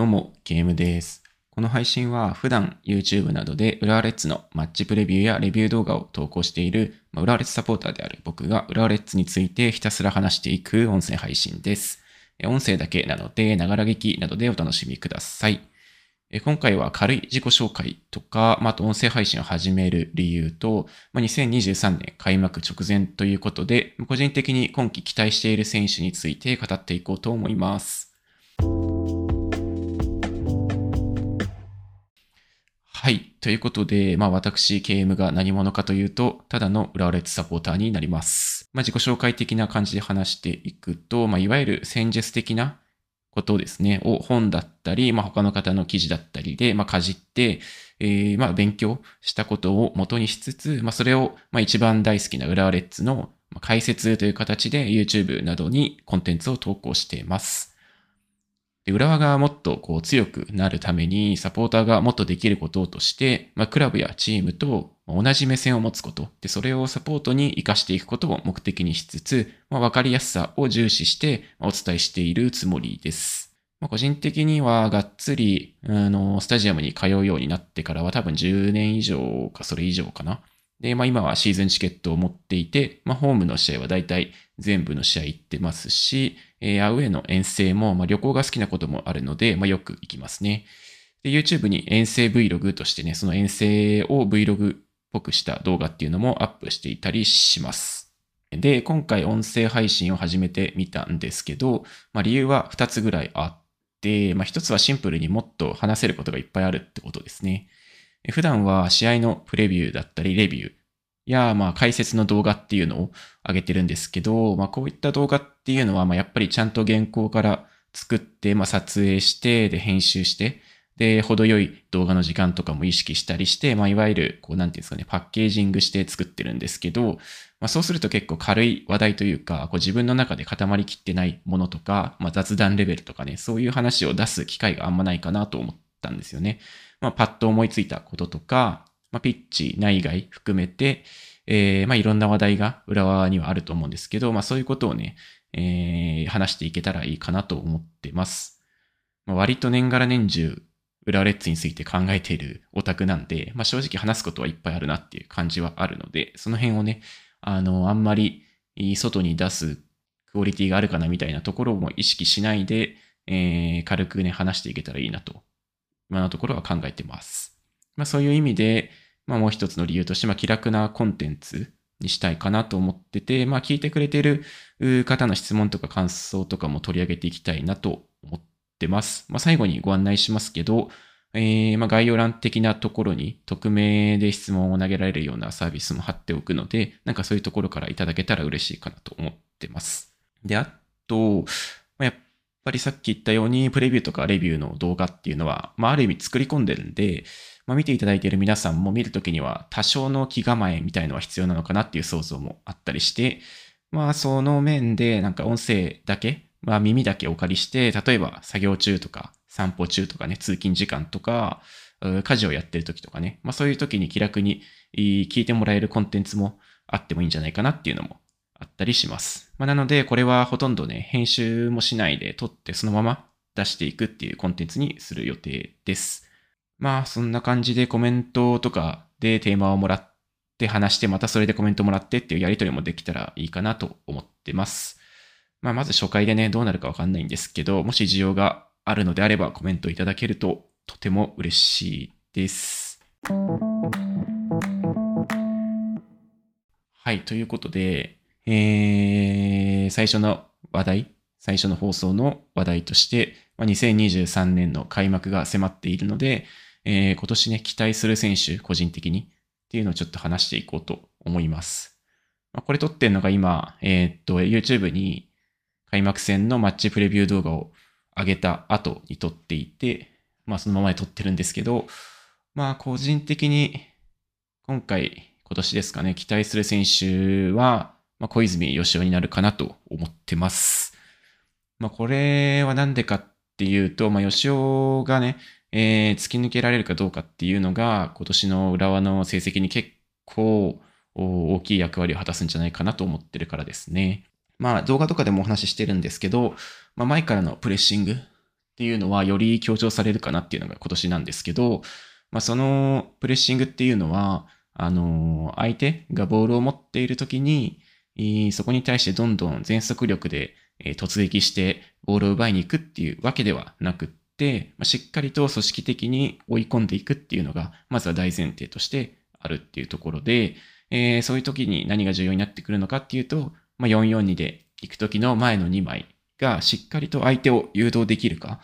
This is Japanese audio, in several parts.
どうも、ゲームです。この配信は普段 YouTube などで浦和レッズのマッチプレビューやレビュー動画を投稿している、ま、浦和レッズサポーターである僕が浦和レッズについてひたすら話していく音声配信です。音声だけなので、ながら劇などでお楽しみください。今回は軽い自己紹介とか、まあ、と音声配信を始める理由と、ま、2023年開幕直前ということで、個人的に今季期待している選手について語っていこうと思います。はい。ということで、まあ私、KM が何者かというと、ただの浦和レッズサポーターになります。まあ自己紹介的な感じで話していくと、まあいわゆる戦術的なことですね、を本だったり、まあ他の方の記事だったりで、まあかじって、えー、まあ勉強したことを元にしつつ、まあそれを、まあ一番大好きな浦和レッズの解説という形で YouTube などにコンテンツを投稿しています。で、浦和がもっとこう強くなるために、サポーターがもっとできることとして、まあ、クラブやチームと同じ目線を持つこと、で、それをサポートに活かしていくことを目的にしつつ、まあ、わかりやすさを重視してお伝えしているつもりです。まあ、個人的にはがっつり、あの、スタジアムに通うようになってからは多分10年以上かそれ以上かな。で、まあ今はシーズンチケットを持っていて、まあホームの試合は大体全部の試合行ってますし、えー、アウェイの遠征も、まあ旅行が好きなこともあるので、まあよく行きますね。で、YouTube に遠征 Vlog としてね、その遠征を Vlog っぽくした動画っていうのもアップしていたりします。で、今回音声配信を始めてみたんですけど、まあ理由は2つぐらいあって、まあ1つはシンプルにもっと話せることがいっぱいあるってことですね。普段は試合のプレビューだったりレビューや、まあ解説の動画っていうのを上げてるんですけど、まあこういった動画っていうのは、まあやっぱりちゃんと原稿から作って、まあ撮影して、で編集して、で、程よい動画の時間とかも意識したりして、まあいわゆる、こうなんていうんですかね、パッケージングして作ってるんですけど、まあそうすると結構軽い話題というか、こう自分の中で固まりきってないものとか、まあ雑談レベルとかね、そういう話を出す機会があんまないかなと思ったんですよね。まあパッと思いついたこととか、まあ、ピッチ内外含めて、えー、まあ、いろんな話題が裏側にはあると思うんですけど、まあ、そういうことをね、えー、話していけたらいいかなと思ってます。まあ、割と年がら年中、浦和レッズについて考えているオタクなんで、まあ、正直話すことはいっぱいあるなっていう感じはあるので、その辺をね、あの、あんまり外に出すクオリティがあるかなみたいなところも意識しないで、えー、軽くね、話していけたらいいなと、今のところは考えてます。まあそういう意味で、まあもう一つの理由として、まあ気楽なコンテンツにしたいかなと思ってて、まあ聞いてくれてる方の質問とか感想とかも取り上げていきたいなと思ってます。まあ最後にご案内しますけど、えー、まあ概要欄的なところに匿名で質問を投げられるようなサービスも貼っておくので、なんかそういうところからいただけたら嬉しいかなと思ってます。で、あと、やっっぱりさっき言ったように、プレビューとかレビューの動画っていうのは、まあ、ある意味作り込んでるんで、まあ、見ていただいている皆さんも見るときには多少の気構えみたいのは必要なのかなっていう想像もあったりして、まあその面でなんか音声だけ、まあ耳だけお借りして、例えば作業中とか散歩中とかね、通勤時間とか、家事をやってる時とかね、まあそういう時に気楽に聞いてもらえるコンテンツもあってもいいんじゃないかなっていうのもあったりします。まあなのでこれはほとんどね、編集もしないで撮ってそのまま出していくっていうコンテンツにする予定です。まあ、そんな感じでコメントとかでテーマをもらって話して、またそれでコメントもらってっていうやりとりもできたらいいかなと思ってます。まあ、まず初回でね、どうなるかわかんないんですけど、もし需要があるのであればコメントいただけるととても嬉しいです。はい、ということで、えー、最初の話題、最初の放送の話題として、まあ、2023年の開幕が迫っているので、えー、今年ね、期待する選手、個人的にっていうのをちょっと話していこうと思います。まあ、これ撮ってんのが今、えー、っと、YouTube に開幕戦のマッチプレビュー動画を上げた後に撮っていて、まあそのままで撮ってるんですけど、まあ個人的に今回、今年ですかね、期待する選手は、まあ、小泉義雄になるかなと思ってます。まあこれはなんでかっていうと、まあ吉尾がね、えー、突き抜けられるかどうかっていうのが、今年の浦和の成績に結構大きい役割を果たすんじゃないかなと思ってるからですね。まあ動画とかでもお話ししてるんですけど、まあ前からのプレッシングっていうのはより強調されるかなっていうのが今年なんですけど、まあ、そのプレッシングっていうのは、あの、相手がボールを持っているときに、そこに対してどんどん全速力で突撃してボールを奪いに行くっていうわけではなくって、しっかりと組織的に追い込んでいくっていうのが、まずは大前提としてあるっていうところで、え、そういう時に何が重要になってくるのかっていうと、ま、442で行く時の前の2枚がしっかりと相手を誘導できるか、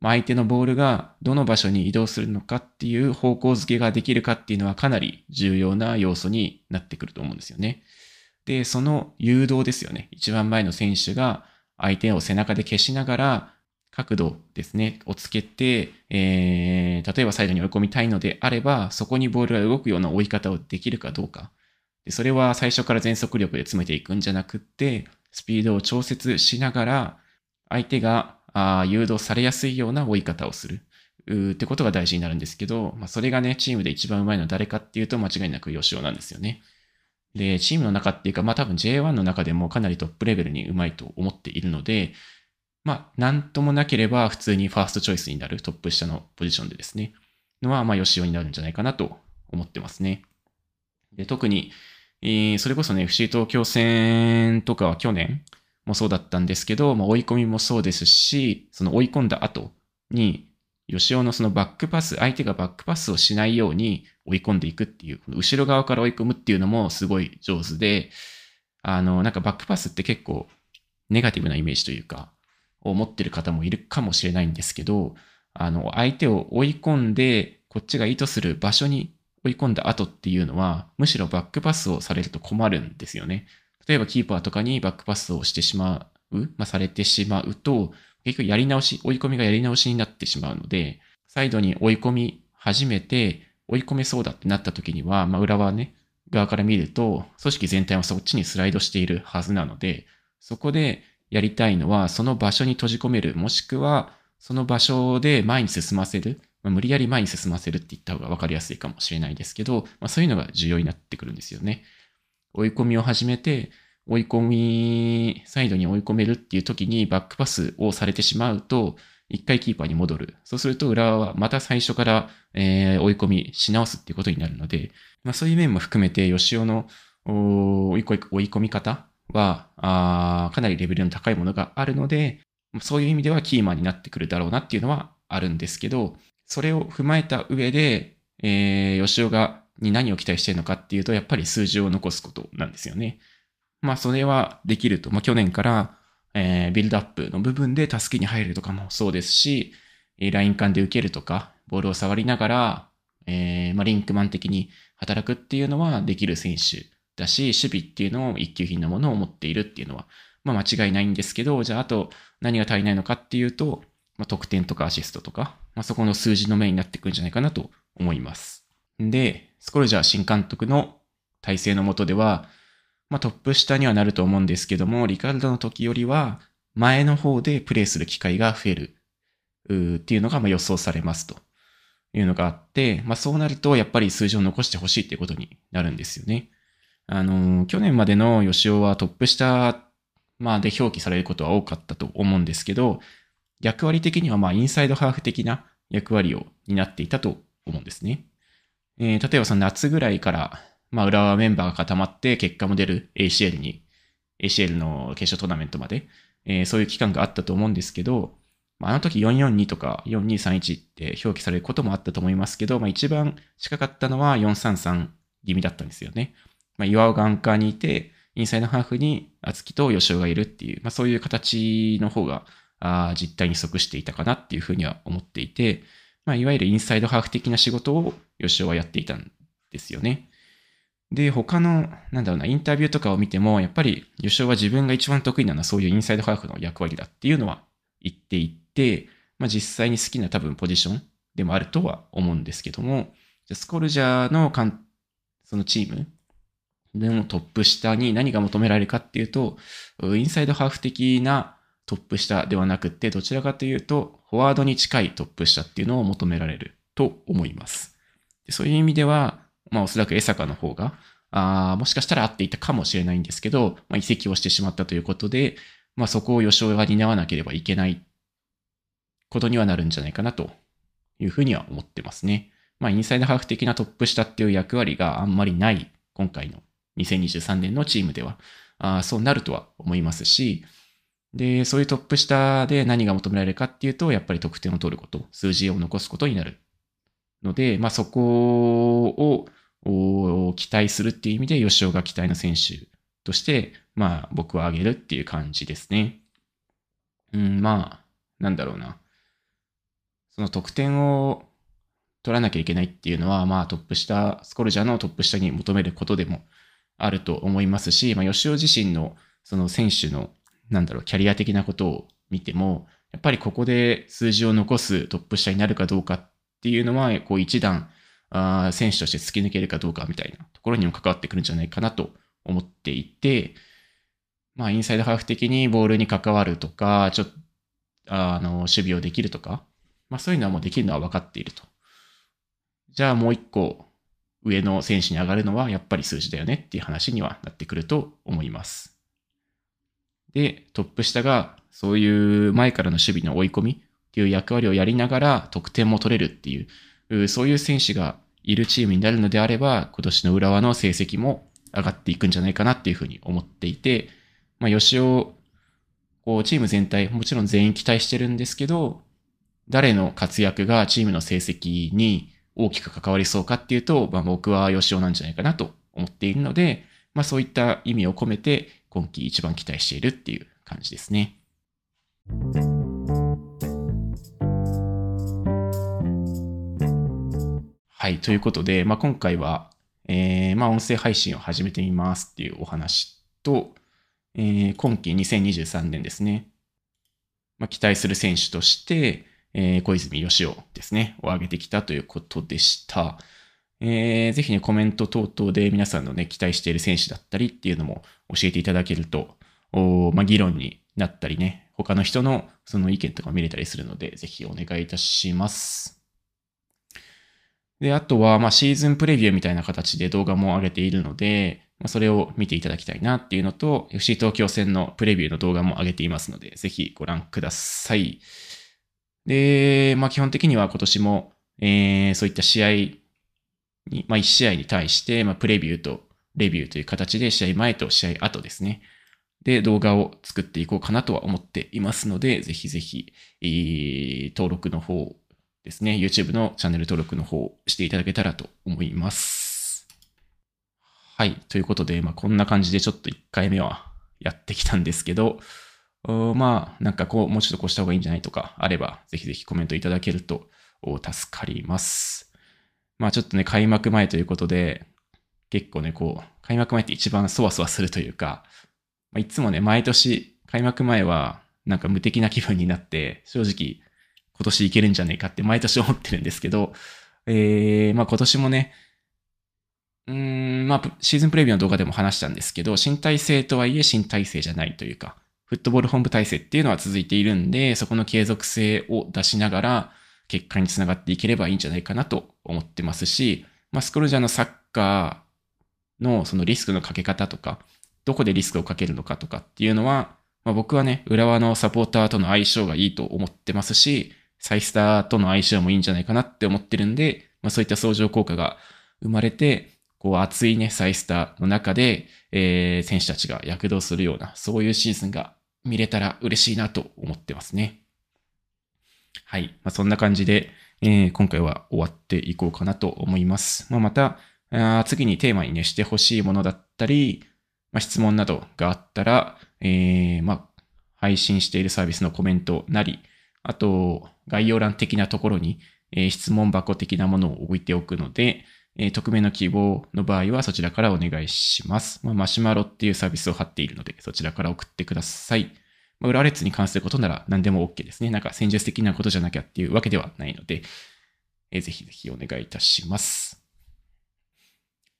相手のボールがどの場所に移動するのかっていう方向づけができるかっていうのはかなり重要な要素になってくると思うんですよね。で、その誘導ですよね。一番前の選手が相手を背中で消しながら角度ですね、をつけて、えー、例えばサイドに追い込みたいのであれば、そこにボールが動くような追い方をできるかどうか。でそれは最初から全速力で詰めていくんじゃなくって、スピードを調節しながら、相手があ誘導されやすいような追い方をする。ってことが大事になるんですけど、まあ、それがね、チームで一番上手いのは誰かっていうと間違いなく吉尾なんですよね。で、チームの中っていうか、まあ多分 J1 の中でもかなりトップレベルに上手いと思っているので、まあ、なんともなければ普通にファーストチョイスになるトップ下のポジションでですね、のは、まあ、吉尾になるんじゃないかなと思ってますね。で特に、えー、それこそね、FC 東京戦とかは去年もそうだったんですけど、まあ、追い込みもそうですし、その追い込んだ後に、吉尾のそのバックパス、相手がバックパスをしないように追い込んでいくっていう、後ろ側から追い込むっていうのもすごい上手で、あの、なんかバックパスって結構ネガティブなイメージというか、を持ってる方もいるかもしれないんですけど、あの、相手を追い込んで、こっちが意図する場所に追い込んだ後っていうのは、むしろバックパスをされると困るんですよね。例えばキーパーとかにバックパスをしてしまう、まあ、されてしまうと、結局やり直し、追い込みがやり直しになってしまうので、サイドに追い込み始めて、追い込めそうだってなった時には、まあ、裏はね、側から見ると、組織全体はそっちにスライドしているはずなので、そこでやりたいのは、その場所に閉じ込める、もしくは、その場所で前に進ませる、まあ、無理やり前に進ませるって言った方が分かりやすいかもしれないですけど、まあ、そういうのが重要になってくるんですよね。追い込みを始めて、追い込み、サイドに追い込めるっていう時にバックパスをされてしまうと、一回キーパーに戻る。そうすると裏はまた最初から、えー、追い込みし直すっていうことになるので、まあ、そういう面も含めて、吉尾の追い込み方は、あかなりレベルの高いものがあるので、そういう意味ではキーマンになってくるだろうなっていうのはあるんですけど、それを踏まえた上で、えー、吉尾が、に何を期待しているのかっていうと、やっぱり数字を残すことなんですよね。まあ、それはできると。まあ、去年から、えー、ビルドアップの部分で助けに入るとかもそうですし、えーライン間で受けるとか、ボールを触りながら、えー、まあ、リンクマン的に働くっていうのはできる選手だし、守備っていうのを一級品のものを持っているっていうのは、まあ間違いないんですけど、じゃああと何が足りないのかっていうと、まあ、得点とかアシストとか、まあ、そこの数字の面になってくんじゃないかなと思います。で、スコルジャー新監督の体制のもとでは、まあ、トップ下にはなると思うんですけども、リカルドの時よりは前の方でプレイする機会が増えるっていうのがま予想されますというのがあって、まあ、そうなるとやっぱり数字を残してほしいっていうことになるんですよね。あの、去年までの吉尾はトップ下、まあ、で表記されることは多かったと思うんですけど、役割的にはまあインサイドハーフ的な役割を担っていたと思うんですね。えー、例えばその夏ぐらいから、まあ浦和メンバーが固まって結果も出る ACL に、ACL の決勝トーナメントまで、えー、そういう期間があったと思うんですけど、まあ、あの時442とか4231って表記されることもあったと思いますけど、まあ一番近かったのは433気味だったんですよね。まあ、岩尾がアンカーにいて、インサイドハーフに厚木と吉尾がいるっていう、まあ、そういう形の方があ実態に即していたかなっていうふうには思っていて、まあ、いわゆるインサイドハーフ的な仕事を吉尾はやっていたんですよね。で、他の、なんだろうな、インタビューとかを見ても、やっぱり吉尾は自分が一番得意なのはそういうインサイドハーフの役割だっていうのは言っていて、まあ、実際に好きな多分ポジションでもあるとは思うんですけども、じゃスコルジャーのかんそのチームでもトップ下に何が求められるかっていうと、インサイドハーフ的なトップ下ではなくて、どちらかというと、フォワードに近いトップ下っていうのを求められると思います。でそういう意味では、まあおそらく江坂の方が、あもしかしたら合っていたかもしれないんですけど、まあ、移籍をしてしまったということで、まあそこを吉尾が担わなければいけないことにはなるんじゃないかなというふうには思ってますね。まあ、インサイドハーフ的なトップ下っていう役割があんまりない今回の2023年のチームでは、あそうなるとは思いますし、で、そういうトップ下で何が求められるかっていうと、やっぱり得点を取ること、数字を残すことになるので、まあ、そこをを期待するっていう意味で、吉尾が期待の選手として、まあ、僕は挙げるっていう感じですね。うん、まあ、なんだろうな。その得点を取らなきゃいけないっていうのは、まあ、トップ下、スコルジャーのトップ下に求めることでもあると思いますし、まあ、吉尾自身のその選手の、なんだろう、キャリア的なことを見ても、やっぱりここで数字を残すトップ下になるかどうかっていうのは、こう一段、あ選手として突き抜けるかどうかみたいなところにも関わってくるんじゃないかなと思っていて、まあ、インサイドハーフ的にボールに関わるとか、ちょっと、あの、守備をできるとか、まあそういうのはもうできるのは分かっていると。じゃあもう一個上の選手に上がるのはやっぱり数字だよねっていう話にはなってくると思います。で、トップ下がそういう前からの守備の追い込みっていう役割をやりながら得点も取れるっていう、そういう選手がいるチームになるのであれば、今年の浦和の成績も上がっていくんじゃないかなっていうふうに思っていて、まあ、吉尾、こう、チーム全体、もちろん全員期待してるんですけど、誰の活躍がチームの成績に大きく関わりそうかっていうと、まあ、僕は吉尾なんじゃないかなと思っているので、まあ、そういった意味を込めて、今季一番期待しているっていう感じですね。はい。ということで、まあ、今回は、えー、まあ、音声配信を始めてみますっていうお話と、えー、今季2023年ですね。まあ、期待する選手として、えー、小泉義雄ですね、を挙げてきたということでした。えー、ぜひね、コメント等々で皆さんのね、期待している選手だったりっていうのも教えていただけると、おまあ、議論になったりね、他の人のその意見とか見れたりするので、ぜひお願いいたします。で、あとは、まあ、シーズンプレビューみたいな形で動画も上げているので、まあ、それを見ていただきたいなっていうのと、FC 東京戦のプレビューの動画も上げていますので、ぜひご覧ください。で、まあ基本的には今年も、えー、そういった試合に、まあ1試合に対して、まあプレビューとレビューという形で試合前と試合後ですね。で、動画を作っていこうかなとは思っていますので、ぜひぜひ、えー、登録の方ですね、YouTube のチャンネル登録の方していただけたらと思います。はい。ということで、まあ、こんな感じでちょっと1回目はやってきたんですけど、まあ、なんかこう、もうちょっとこうした方がいいんじゃないとかあれば、ぜひぜひコメントいただけると助かります。まあちょっとね、開幕前ということで、結構ね、こう、開幕前って一番そわそわするというか、まあ、いつもね、毎年、開幕前は、なんか無敵な気分になって、正直、今年いけるんじゃねえかって毎年思ってるんですけど、えー、まあ今年もね、うーん、まあシーズンプレビューの動画でも話したんですけど、新体制とはいえ新体制じゃないというか、フットボール本部体制っていうのは続いているんで、そこの継続性を出しながら、結果につながっていければいいんじゃないかなと思ってますし、まあ、スクロージャーのサッカーのそのリスクのかけ方とか、どこでリスクをかけるのかとかっていうのは、まあ、僕はね、浦和のサポーターとの相性がいいと思ってますし、サイスターとの相性もいいんじゃないかなって思ってるんで、まあ、そういった相乗効果が生まれて、こう熱いね、サイスターの中で、えー、選手たちが躍動するような、そういうシーズンが見れたら嬉しいなと思ってますね。はい。まあ、そんな感じで、えー、今回は終わっていこうかなと思います。まあ、またあ、次にテーマにね、してほしいものだったり、まあ、質問などがあったら、えー、まあ、配信しているサービスのコメントなり、あと、概要欄的なところに、え、質問箱的なものを置いておくので、えー、匿名の希望の場合はそちらからお願いします。まあ、マシュマロっていうサービスを貼っているので、そちらから送ってください。まあ、裏列に関することなら何でも OK ですね。なんか戦術的なことじゃなきゃっていうわけではないので、えー、ぜひぜひお願いいたします。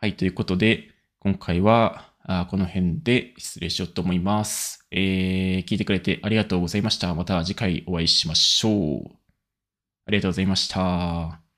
はい、ということで、今回はあこの辺で失礼しようと思います。えー、聞いてくれてありがとうございました。また次回お会いしましょう。ありがとうございました。